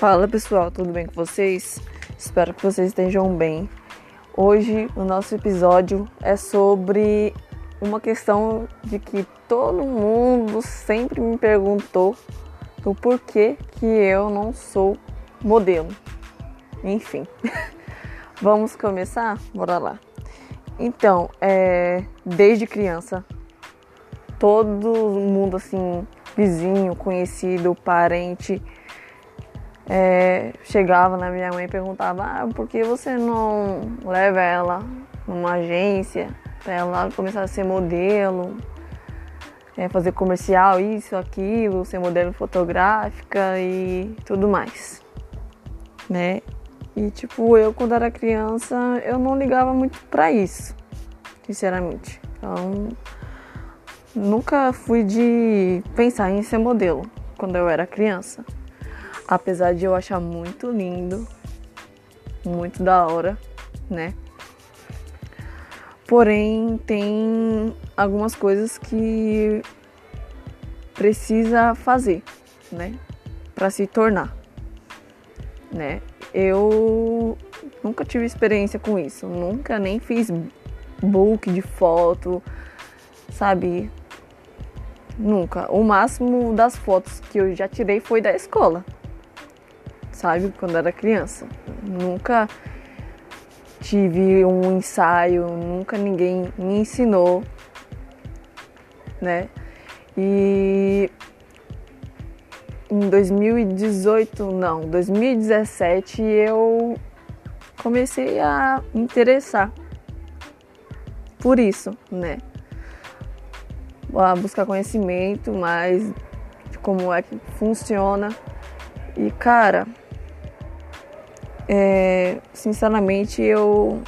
Fala pessoal, tudo bem com vocês? Espero que vocês estejam bem. Hoje o nosso episódio é sobre uma questão de que todo mundo sempre me perguntou do porquê que eu não sou modelo. Enfim, vamos começar? Bora lá. Então, é, desde criança, todo mundo assim, vizinho, conhecido, parente, é, chegava na minha mãe e perguntava: ah, por que você não leva ela numa agência para ela começar a ser modelo, é, fazer comercial, isso, aquilo, ser modelo fotográfica e tudo mais, né? E tipo, eu quando era criança, eu não ligava muito para isso, sinceramente. Então, nunca fui de pensar em ser modelo quando eu era criança. Apesar de eu achar muito lindo, muito da hora, né? Porém, tem algumas coisas que precisa fazer, né? Para se tornar, né? Eu nunca tive experiência com isso, nunca nem fiz book de foto, sabe? Nunca. O máximo das fotos que eu já tirei foi da escola sabe? Quando era criança. Nunca tive um ensaio, nunca ninguém me ensinou, né? E em 2018, não, 2017 eu comecei a me interessar por isso, né? A buscar conhecimento mais de como é que funciona. E cara, é, sinceramente, eu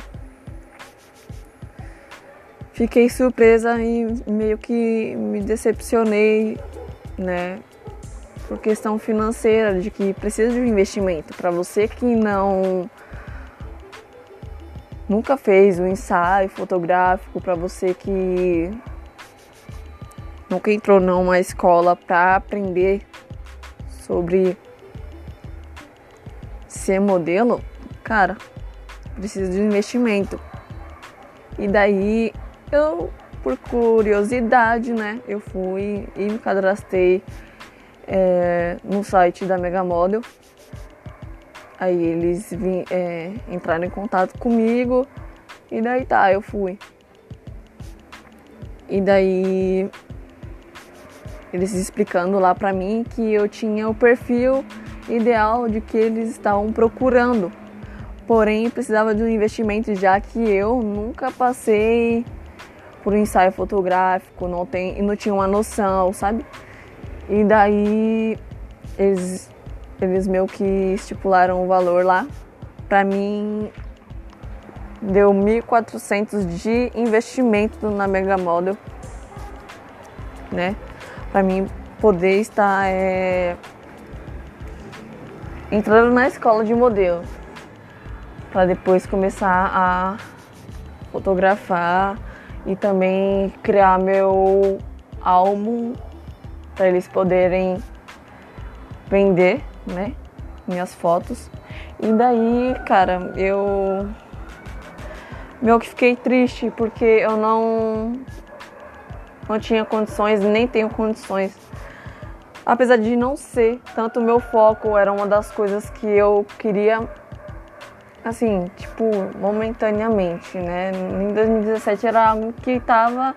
fiquei surpresa e meio que me decepcionei, né? Por questão financeira, de que precisa de um investimento. Para você que não nunca fez um ensaio fotográfico, para você que nunca entrou numa escola para aprender sobre ser modelo, cara, precisa de investimento. E daí eu, por curiosidade, né, eu fui e me cadastrei é, no site da Mega Model. Aí eles vim, é, entraram em contato comigo e daí tá, eu fui. E daí eles explicando lá pra mim que eu tinha o perfil ideal de que eles estavam procurando. Porém, precisava de um investimento já que eu nunca passei por um ensaio fotográfico, não tem, não tinha uma noção, sabe? E daí eles eles meio que estipularam o valor lá. Para mim deu 1.400 de investimento na Mega Model, né? Para mim poder estar é, entrando na escola de modelo para depois começar a fotografar e também criar meu álbum para eles poderem vender, né, minhas fotos. E daí, cara, eu meio que fiquei triste porque eu não não tinha condições, nem tenho condições apesar de não ser tanto o meu foco, era uma das coisas que eu queria, assim, tipo, momentaneamente, né? Em 2017 era algo que estava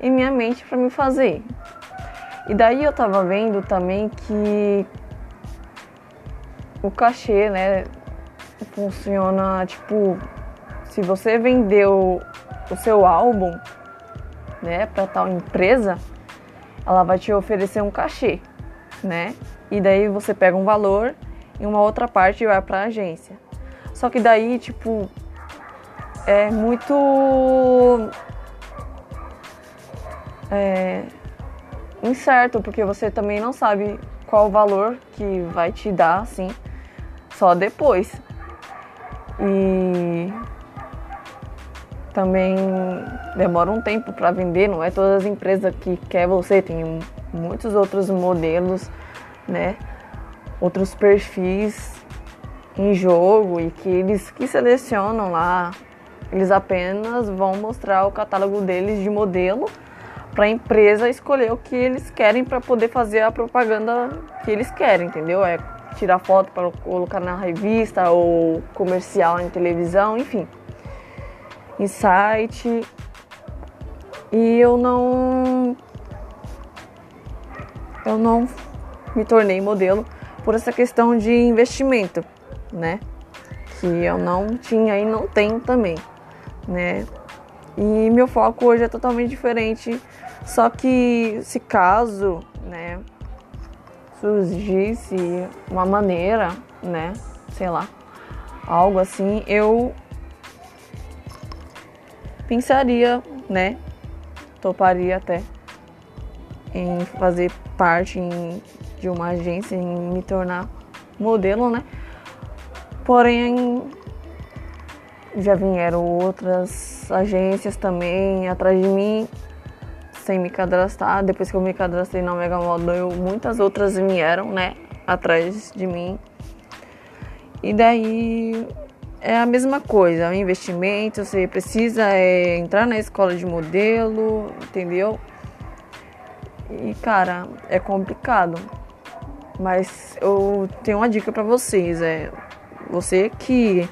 em minha mente para me fazer. E daí eu tava vendo também que o cachê, né, funciona tipo, se você vendeu o seu álbum, né, para tal empresa, ela vai te oferecer um cachê né? E daí você pega um valor e uma outra parte vai para a agência. Só que daí, tipo, é muito é, incerto, porque você também não sabe qual o valor que vai te dar, assim, só depois. E também demora um tempo para vender, não é todas as empresas que quer você, tem muitos outros modelos, né? outros perfis em jogo e que eles que selecionam lá, eles apenas vão mostrar o catálogo deles de modelo para a empresa escolher o que eles querem para poder fazer a propaganda que eles querem, entendeu? É tirar foto para colocar na revista ou comercial em televisão, enfim, em site. E eu não eu não me tornei modelo por essa questão de investimento, né? Que eu não tinha e não tenho também, né? E meu foco hoje é totalmente diferente. Só que se caso, né, surgisse uma maneira, né, sei lá, algo assim, eu pensaria, né, toparia até em fazer parte em, de uma agência, em me tornar modelo, né? Porém, já vieram outras agências também atrás de mim sem me cadastrar. Depois que eu me cadastrei na Mega Model, muitas outras vieram, né, atrás de mim. E daí é a mesma coisa, é um investimento, você precisa é, entrar na escola de modelo, entendeu? E cara, é complicado. Mas eu tenho uma dica para vocês, é você que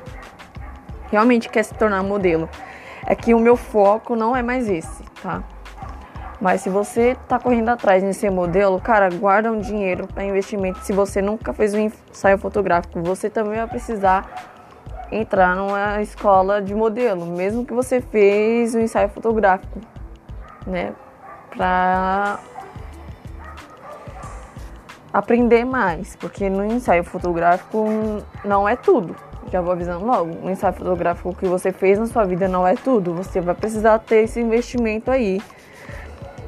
realmente quer se tornar modelo, é que o meu foco não é mais esse, tá? Mas se você tá correndo atrás de ser modelo, cara, guarda um dinheiro para investimento. Se você nunca fez um ensaio fotográfico, você também vai precisar entrar numa escola de modelo, mesmo que você fez um ensaio fotográfico, né? Pra aprender mais, porque no ensaio fotográfico não é tudo. Já vou avisando logo, o ensaio fotográfico que você fez na sua vida não é tudo. Você vai precisar ter esse investimento aí.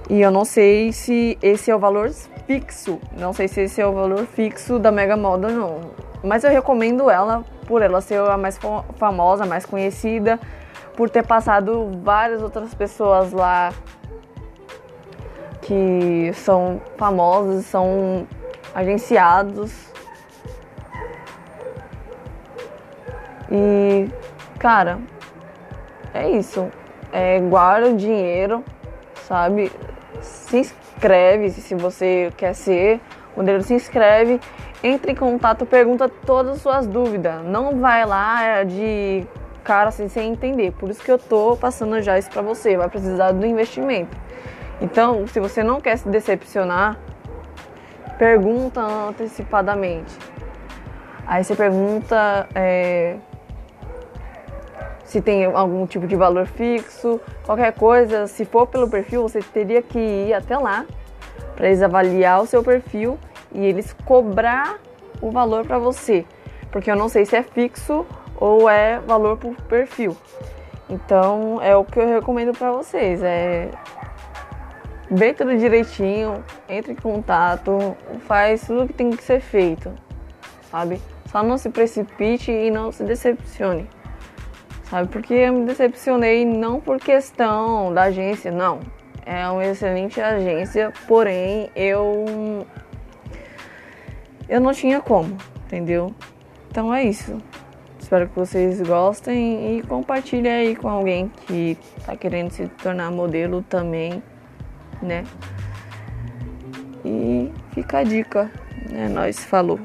E eu não sei se esse é o valor fixo. Não sei se esse é o valor fixo da Mega Moda não. Mas eu recomendo ela por ela ser a mais famosa, mais conhecida, por ter passado várias outras pessoas lá que são famosas, são agenciados. E, cara, é isso. É, guarda o dinheiro, sabe? Se inscreve se você quer ser modelo, se inscreve, entre em contato, pergunta todas as suas dúvidas. Não vai lá de cara assim, sem entender. Por isso que eu tô passando já isso pra você. Vai precisar do investimento. Então, se você não quer se decepcionar, pergunta antecipadamente. Aí você pergunta é, se tem algum tipo de valor fixo, qualquer coisa. Se for pelo perfil, você teria que ir até lá para eles avaliar o seu perfil e eles cobrar o valor para você, porque eu não sei se é fixo ou é valor por perfil. Então é o que eu recomendo para vocês, é vê tudo direitinho, entre em contato, faz tudo que tem que ser feito, sabe? Só não se precipite e não se decepcione, sabe? Porque eu me decepcionei não por questão da agência, não. É uma excelente agência, porém eu eu não tinha como, entendeu? Então é isso. Espero que vocês gostem e compartilhem aí com alguém que tá querendo se tornar modelo também né? E fica a dica, né? Nós falou.